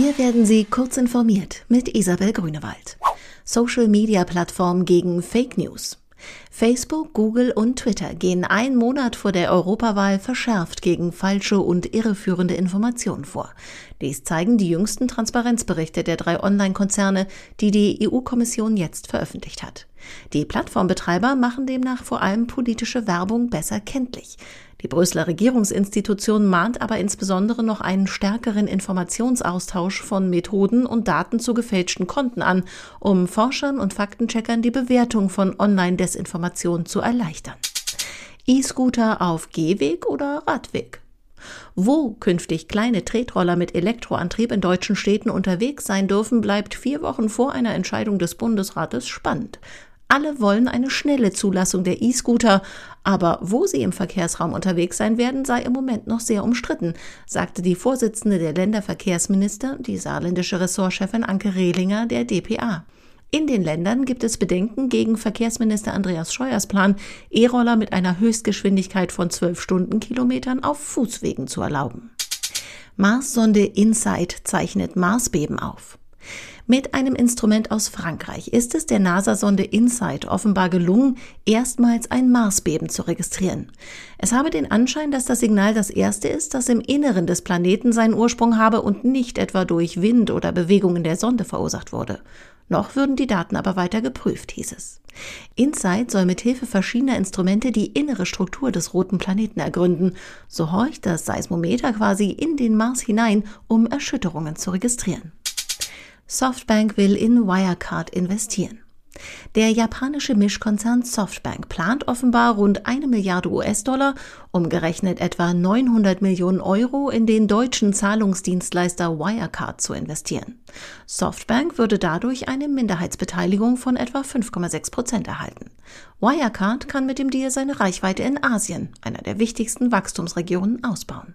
Hier werden Sie kurz informiert mit Isabel Grünewald. Social-Media-Plattform gegen Fake News. Facebook, Google und Twitter gehen einen Monat vor der Europawahl verschärft gegen falsche und irreführende Informationen vor. Dies zeigen die jüngsten Transparenzberichte der drei Online-Konzerne, die die EU-Kommission jetzt veröffentlicht hat. Die Plattformbetreiber machen demnach vor allem politische Werbung besser kenntlich. Die Brüsseler Regierungsinstitution mahnt aber insbesondere noch einen stärkeren Informationsaustausch von Methoden und Daten zu gefälschten Konten an, um Forschern und Faktencheckern die Bewertung von Online-Desinformation zu erleichtern. E-Scooter auf Gehweg oder Radweg? Wo künftig kleine Tretroller mit Elektroantrieb in deutschen Städten unterwegs sein dürfen, bleibt vier Wochen vor einer Entscheidung des Bundesrates spannend. Alle wollen eine schnelle Zulassung der E-Scooter, aber wo sie im Verkehrsraum unterwegs sein werden, sei im Moment noch sehr umstritten, sagte die Vorsitzende der Länderverkehrsminister, die saarländische Ressortchefin Anke Rehlinger der DPA. In den Ländern gibt es Bedenken gegen Verkehrsminister Andreas Scheuers Plan, E-Roller mit einer Höchstgeschwindigkeit von 12 Stundenkilometern auf Fußwegen zu erlauben. Mars-Sonde InSight zeichnet Marsbeben auf. Mit einem Instrument aus Frankreich ist es der NASA-Sonde InSight offenbar gelungen, erstmals ein Marsbeben zu registrieren. Es habe den Anschein, dass das Signal das erste ist, das im Inneren des Planeten seinen Ursprung habe und nicht etwa durch Wind oder Bewegungen der Sonde verursacht wurde. Noch würden die Daten aber weiter geprüft, hieß es. InSight soll mit Hilfe verschiedener Instrumente die innere Struktur des roten Planeten ergründen. So horcht das Seismometer quasi in den Mars hinein, um Erschütterungen zu registrieren. Softbank will in Wirecard investieren. Der japanische Mischkonzern Softbank plant offenbar rund eine Milliarde US-Dollar, umgerechnet etwa 900 Millionen Euro, in den deutschen Zahlungsdienstleister Wirecard zu investieren. Softbank würde dadurch eine Minderheitsbeteiligung von etwa 5,6 Prozent erhalten. Wirecard kann mit dem Deal seine Reichweite in Asien, einer der wichtigsten Wachstumsregionen, ausbauen.